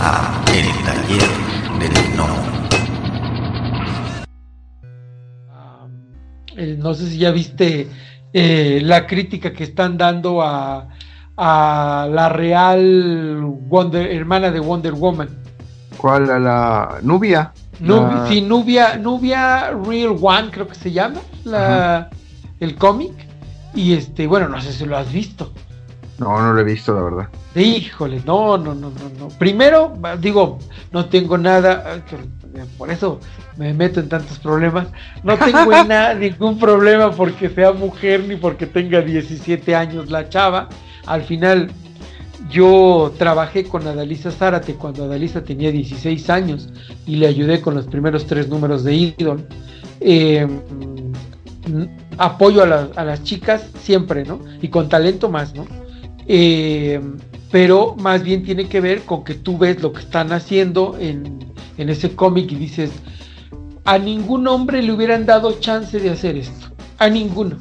a El Taller del No. Eh, no sé si ya viste eh, la crítica que están dando a, a la real Wonder, hermana de Wonder Woman. ¿Cuál? ¿A la Nubia? Nubia, Sí, Nubia, Nubia Real One creo que se llama la, el cómic. Y este, bueno, no sé si lo has visto. No, no lo he visto, la verdad. Híjole, no, no, no, no, no. Primero, digo, no tengo nada, por eso me meto en tantos problemas. No tengo nada, ningún problema porque sea mujer ni porque tenga 17 años la chava. Al final, yo trabajé con Adalisa Zárate cuando Adalisa tenía 16 años y le ayudé con los primeros tres números de Idol. Eh, apoyo a, las chicas siempre, ¿no? Y con talento más, ¿no? Eh, pero más bien tiene que ver con que tú ves lo que están haciendo en, en ese cómic y dices, a ningún hombre le hubieran dado chance de hacer esto, a ninguno.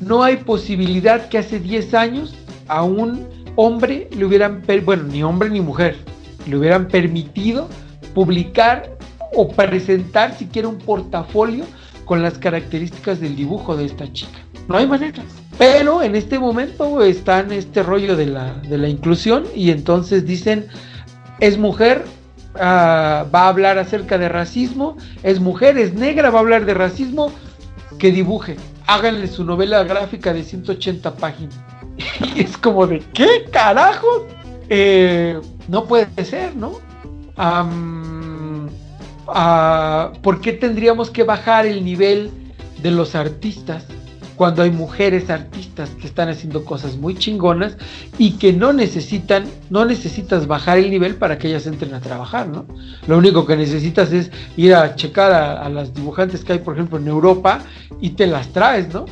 No hay posibilidad que hace 10 años a un hombre le hubieran, bueno, ni hombre ni mujer, le hubieran permitido publicar o presentar siquiera un portafolio con las características del dibujo de esta chica. No hay manera. Pero en este momento está en este rollo de la, de la inclusión y entonces dicen, es mujer, ah, va a hablar acerca de racismo, es mujer, es negra, va a hablar de racismo, que dibuje. Háganle su novela gráfica de 180 páginas. Y es como de, ¿qué carajo? Eh, no puede ser, ¿no? ¿por qué tendríamos que bajar el nivel de los artistas cuando hay mujeres artistas que están haciendo cosas muy chingonas y que no necesitan, no necesitas bajar el nivel para que ellas entren a trabajar, ¿no? Lo único que necesitas es ir a checar a, las dibujantes que hay, por ejemplo, en Europa y te las traes, ¿no?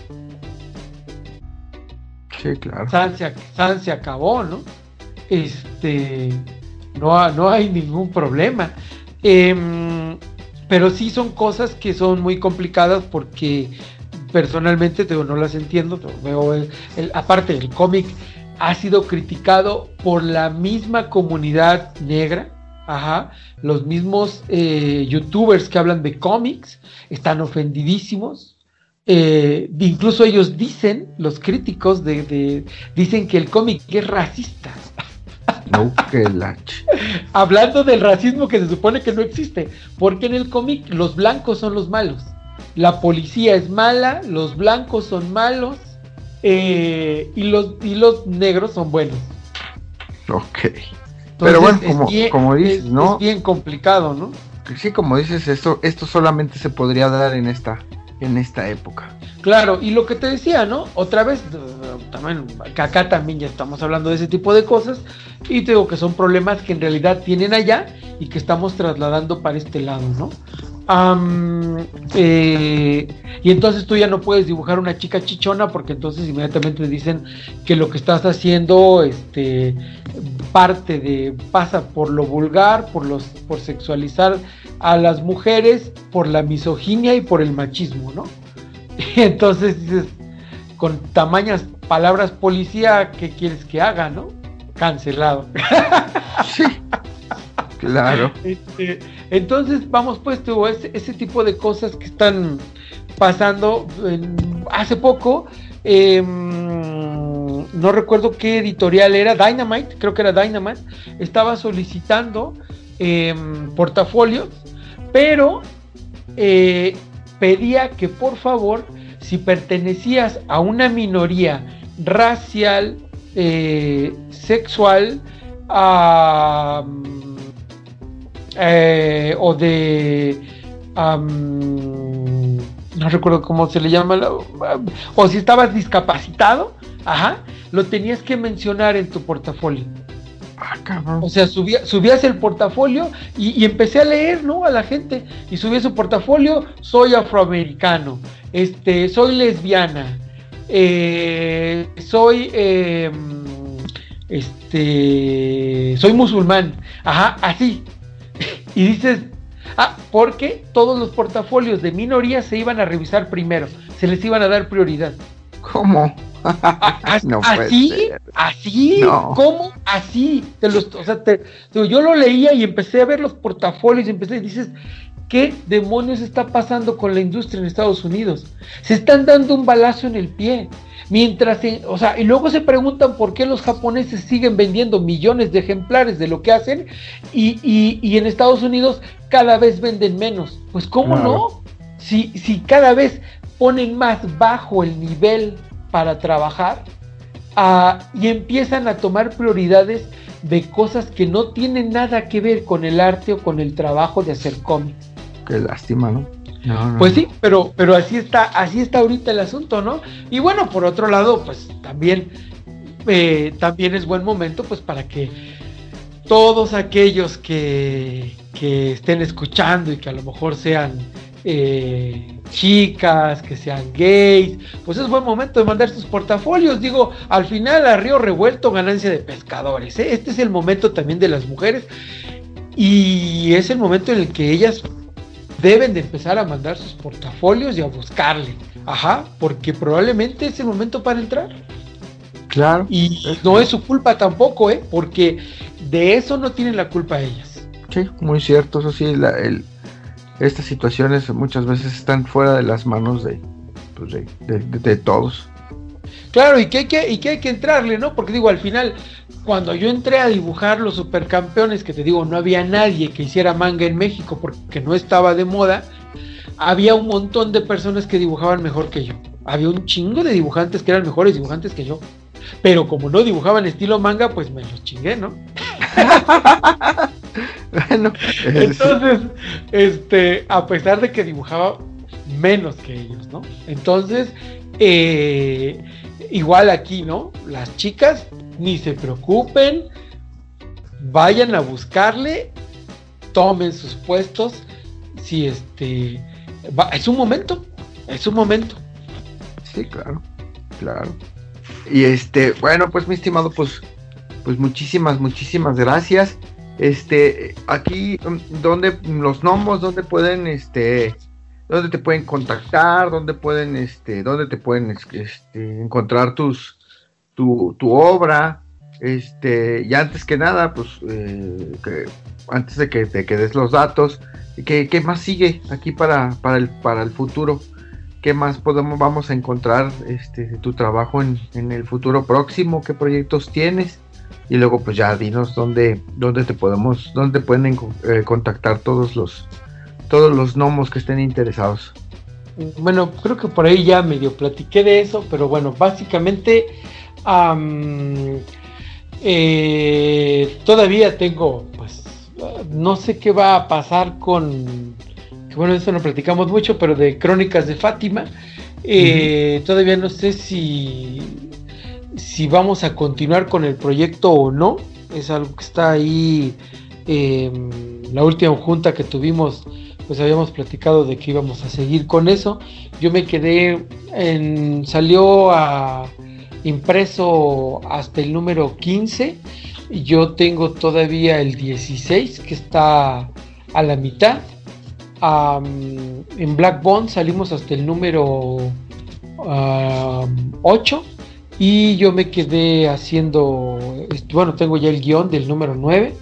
Sí, claro. San se, acabó, ¿no? Este, no, no hay ningún problema. Em, pero sí son cosas que son muy complicadas porque personalmente no las entiendo. Veo el, aparte el cómic ha sido criticado por la misma comunidad negra. Ajá, los mismos eh, youtubers que hablan de cómics están ofendidísimos. Eh, incluso ellos dicen, los críticos de, dicen que el cómic es racista. No, que la Hablando del racismo que se supone que no existe, porque en el cómic los blancos son los malos, la policía es mala, los blancos son malos eh, y, los, y los negros son buenos. Ok. Pero bueno, como, como dices, ¿no? Es bien complicado, ¿no? Sí, como dices, esto, esto solamente se podría dar en esta, en esta época. Claro, y lo que te decía, ¿no? Otra vez, también, acá también ya estamos hablando de ese tipo de cosas, y te digo que son problemas que en realidad tienen allá y que estamos trasladando para este lado, ¿no? Eh, y entonces tú ya no puedes dibujar una chica chichona porque entonces inmediatamente te dicen que lo que estás haciendo este parte de pasa por lo vulgar, por los por sexualizar a las mujeres, por la misoginia y por el machismo, ¿no? Y entonces dices con tamañas palabras policía, ¿qué quieres que haga, no? Cancelado. Sí. Claro. Este, entonces, vamos pues, tuvo ese, tipo de cosas que están pasando. hace poco, em, no recuerdo qué editorial era, Dynamite, creo que era Dynamite, estaba solicitando em, portafolios, pero eh, pedía que por favor, si pertenecías a una minoría racial, eh, sexual, a eh, o de no recuerdo cómo se le llama o si estabas discapacitado ajá lo tenías que mencionar en tu portafolio. Ah, o sea subías el portafolio y, empecé a leer no a la gente y subía su portafolio soy afroamericano este soy lesbiana eh, soy em, este soy musulmán ajá así y dices, ah, porque todos los portafolios de minorías se iban a revisar primero, se les iban a dar prioridad. ¿Cómo? No así, ser. así, No. ¿cómo? Así. Te los, o sea, te- yo lo leía y empecé a ver los portafolios y empecé y dices, ¿qué demonios está pasando con la industria en Estados Unidos? Se están dando un balazo en el pie. Mientras, en- o sea, y luego se preguntan por qué los japoneses siguen vendiendo millones de ejemplares de lo que hacen y, y- y en Estados Unidos cada vez venden menos. Pues, ¿cómo no? Si, si cada vez ponen más bajo el nivel para trabajar ah, y empiezan a tomar prioridades de cosas que no tienen nada que ver con el arte o con el trabajo de hacer cómics. Qué lástima, ¿no? No, no, Pues sí, pero, pero así está, así está ahorita el asunto, ¿no? Y bueno, por otro lado, pues también, eh, también es buen momento, pues para que todos aquellos que, que estén escuchando y que a lo mejor sean eh, chicas, que sean gays, pues es buen momento de mandar sus portafolios. Digo, al final a río revuelto, ganancia de pescadores. ¿eh? Este es el momento también de las mujeres y es el momento en el que ellas deben de empezar a mandar sus portafolios y a buscarle. Ajá, porque probablemente es el momento para entrar. Claro. Y no es su culpa tampoco, ¿eh? Porque de eso no tienen la culpa ellas. Sí, muy cierto. Eso sí, la- el- estas situaciones muchas veces están fuera de las manos de, pues, de, de- de- de todos. Claro, y que, hay que, y que hay que entrarle, ¿no? Porque digo, al final, cuando yo entré a dibujar los supercampeones, que te digo, no había nadie que hiciera manga en México porque no estaba de moda, había un montón de personas que dibujaban mejor que yo. Había un chingo de dibujantes que eran mejores dibujantes que yo. Pero como no dibujaban estilo manga, pues me los chingué, ¿no? Bueno, Entonces, este, a pesar de que dibujaba menos que ellos, ¿no? Entonces, eh, igual aquí, ¿no? Las chicas ni se preocupen, vayan a buscarle, tomen sus puestos, si este, va- es un momento, es un momento. Sí, claro, claro. Y este, bueno, pues mi estimado, pues, pues muchísimas, muchísimas gracias. Este, aquí, mm, donde los gnomos, donde pueden, este, donde te pueden contactar, donde pueden, este, donde te pueden, es- este, encontrar tus, tu, tu obra, este, y antes que nada, pues, eh, antes de que te quedes los datos, ¿qué, qué más sigue aquí para, para el, para el futuro? ¿Qué más podemos, vamos a encontrar este, tu trabajo en, en el futuro próximo? ¿Qué proyectos tienes? Y luego pues ya dinos dónde, dónde te podemos, dónde pueden eh, contactar todos los, todos los gnomos que estén interesados. Bueno, creo que por ahí ya medio platiqué de eso, pero bueno, básicamente am, eh, todavía tengo, pues, no sé qué va a pasar con, que bueno, eso no platicamos mucho, pero de Crónicas de Fátima, eh, todavía no sé si, si vamos a continuar con el proyecto o no, es algo que está ahí, em, la última junta que tuvimos pues habíamos platicado de que íbamos a seguir con eso. Yo me quedé en. salió impreso hasta el número 15. y Yo tengo todavía el 16 que está a la mitad. En Black Bond salimos hasta el número am, 8 y yo me quedé haciendo, bueno, tengo ya el guion del número 9.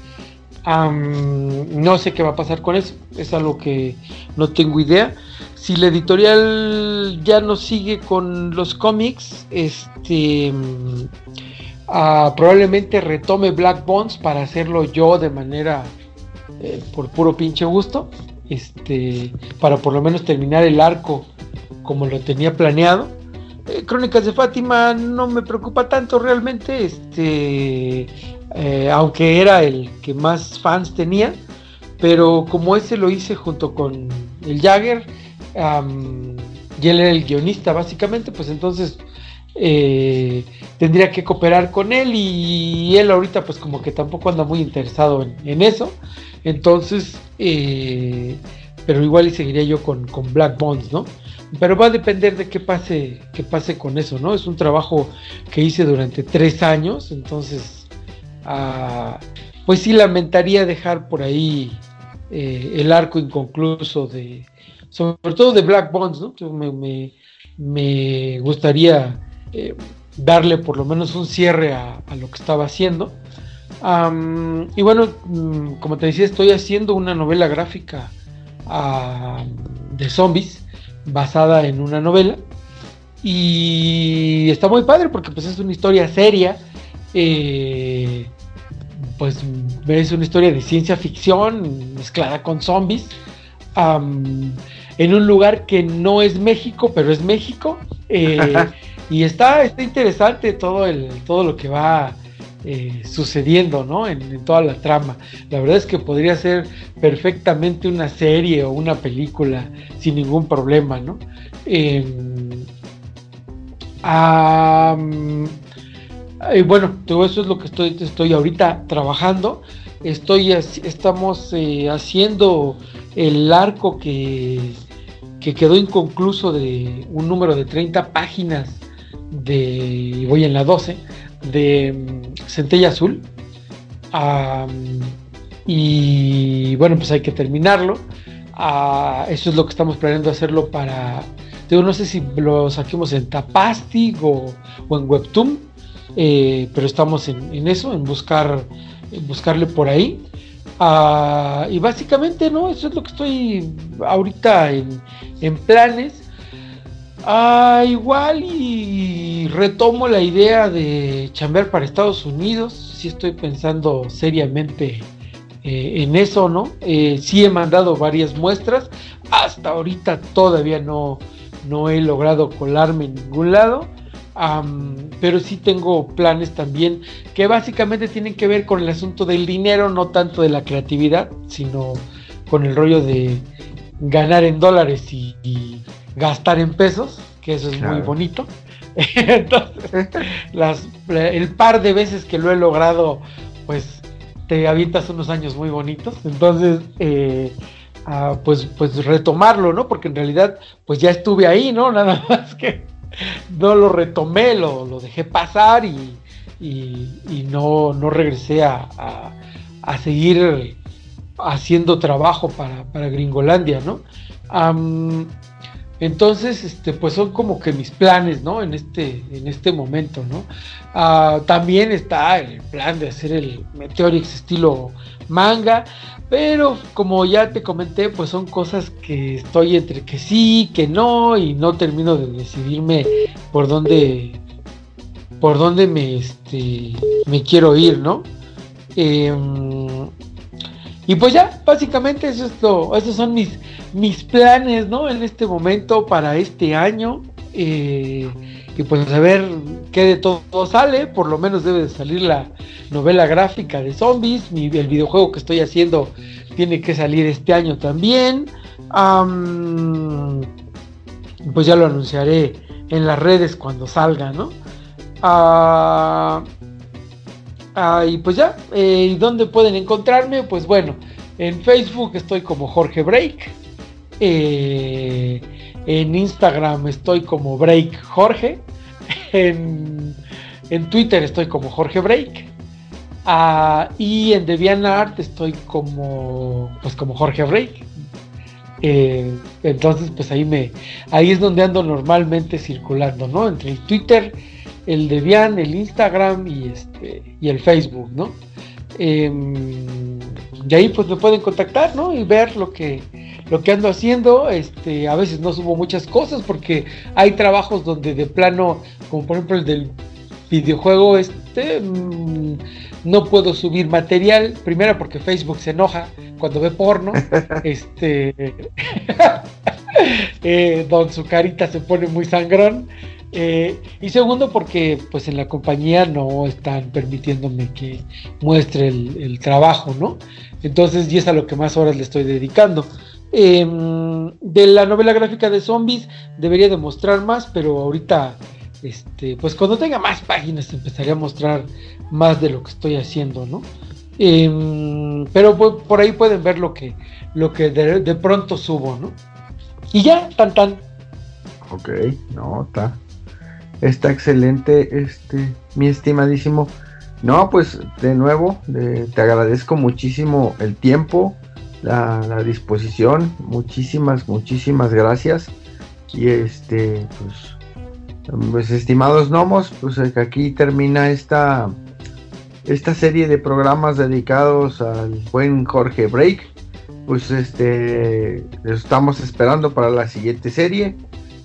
No sé qué va a pasar con eso, es algo que no tengo idea. Si la editorial ya no sigue con los cómics, este mm, ah, probablemente retome Black Bonds para hacerlo yo de manera eh, por puro pinche gusto, este, para por lo menos terminar el arco como lo tenía planeado. Eh, Crónicas de Fátima no me preocupa tanto realmente, este, eh, aunque era el que más fans tenía, pero como ese lo hice junto con el Jagger, y él era el guionista básicamente, pues entonces eh, tendría que cooperar con él y él ahorita pues como que tampoco anda muy interesado en, en eso, entonces, eh, pero igual y seguiría yo con, con Black Bonds, ¿no? Pero va a depender de qué pase, qué pase con eso, ¿no? Es un trabajo que hice durante tres años, entonces, pues sí lamentaría dejar por ahí eh, el arco inconcluso de, sobre todo de Black Bonds, ¿no? Me, me- me gustaría eh, darle por lo menos un cierre a, lo que estaba haciendo. y bueno, mm, como te decía, estoy haciendo una novela gráfica de zombies basada en una novela. Y está muy padre porque pues es una historia seria. Eh, pues es una historia de ciencia ficción mezclada con zombies. en un lugar que no es México, pero es México. Eh, y está, está interesante todo, el, todo lo que va eh, sucediendo, ¿no? En, toda la trama. La verdad es que podría ser perfectamente una serie o una película sin ningún problema, ¿no? Bueno, todo eso es lo que estoy, estoy ahorita trabajando. Estoy, estamos eh, haciendo el arco que, que quedó inconcluso de un número de 30 páginas de, voy en la 12, de mm, Centella Azul. y bueno, pues hay que terminarlo. Ah, eso es lo que estamos planeando hacerlo para. Digo, no sé si lo saquemos en Tapastic o, en Webtoon, eh, pero estamos en, eso, en buscar, buscarle por ahí. Ah, y básicamente, ¿no? Eso es lo que estoy ahorita en, planes. Ah, igual y retomo la idea de chambear para Estados Unidos. Si estoy pensando seriamente eh, en eso, ¿no? Eh, sí he mandado varias muestras. Hasta ahorita todavía no, no he logrado colarme en ningún lado. Pero sí tengo planes también que básicamente tienen que ver con el asunto del dinero, no tanto de la creatividad, sino con el rollo de ganar en dólares y gastar en pesos, que eso es muy bonito. Entonces, las, el par de veces que lo he logrado, pues te avientas unos años muy bonitos. Entonces, eh, ah, pues, pues retomarlo, ¿no? Porque en realidad, pues ya estuve ahí, ¿no? Nada más que no lo retomé, lo, lo dejé pasar y, y, no, no regresé a, a, seguir haciendo trabajo para, para Gringolandia, ¿no? Entonces, este, pues son como que mis planes, ¿no? En este, en este momento, ¿no? Ah, también está el plan de hacer el Meteorix estilo manga, pero como ya te comenté, pues son cosas que estoy entre que sí, que no, y no termino de decidirme por dónde, por dónde me, este, me quiero ir, ¿no? Em, y pues ya, básicamente eso es lo, esos son mis, mis planes, ¿no? En este momento para este año. Eh, y pues a ver qué de todo, sale. Por lo menos debe de salir la novela gráfica de zombies. el videojuego que estoy haciendo tiene que salir este año también. pues ya lo anunciaré en las redes cuando salga, ¿no? Ah, Ah, y pues ya, eh, ¿dónde pueden encontrarme? Pues bueno, en Facebook estoy como Jorge Break. Eh, en Instagram estoy como Break Jorge. En, Twitter estoy como Jorge Break. Ah, y en DeviantArt estoy como pues como Jorge Break. Eh, entonces pues ahí me ahí es donde ando normalmente circulando, ¿no? Entre el Twitter el Debian, el Instagram y este y el Facebook, ¿no? Em, y ahí pues me pueden contactar, ¿no? Y ver lo que lo que ando haciendo. Este, a veces no subo muchas cosas porque hay trabajos donde de plano, como por ejemplo el del videojuego, este, mm, no puedo subir material. Primero porque Facebook se enoja cuando ve porno. este, eh, don su carita se pone muy sangrón. Eh, y segundo, porque pues en la compañía no están permitiéndome que muestre el, trabajo, ¿no? Entonces, y es a lo que más horas le estoy dedicando. Em, de la novela gráfica de zombies debería de mostrar más, pero ahorita, este, pues cuando tenga más páginas empezaré a mostrar más de lo que estoy haciendo, ¿no? Em, pero por, ahí pueden ver lo que, lo que de, de pronto subo, ¿no? Y ya, tan tan. Ok, no, está, Está excelente, este, mi estimadísimo. No, pues de nuevo, te agradezco muchísimo el tiempo, la, disposición, muchísimas, muchísimas gracias. Y este, pues, Pues estimados gnomos, pues aquí termina esta, esta serie de programas dedicados al buen Jorge Break. Pues este estamos esperando para la siguiente serie.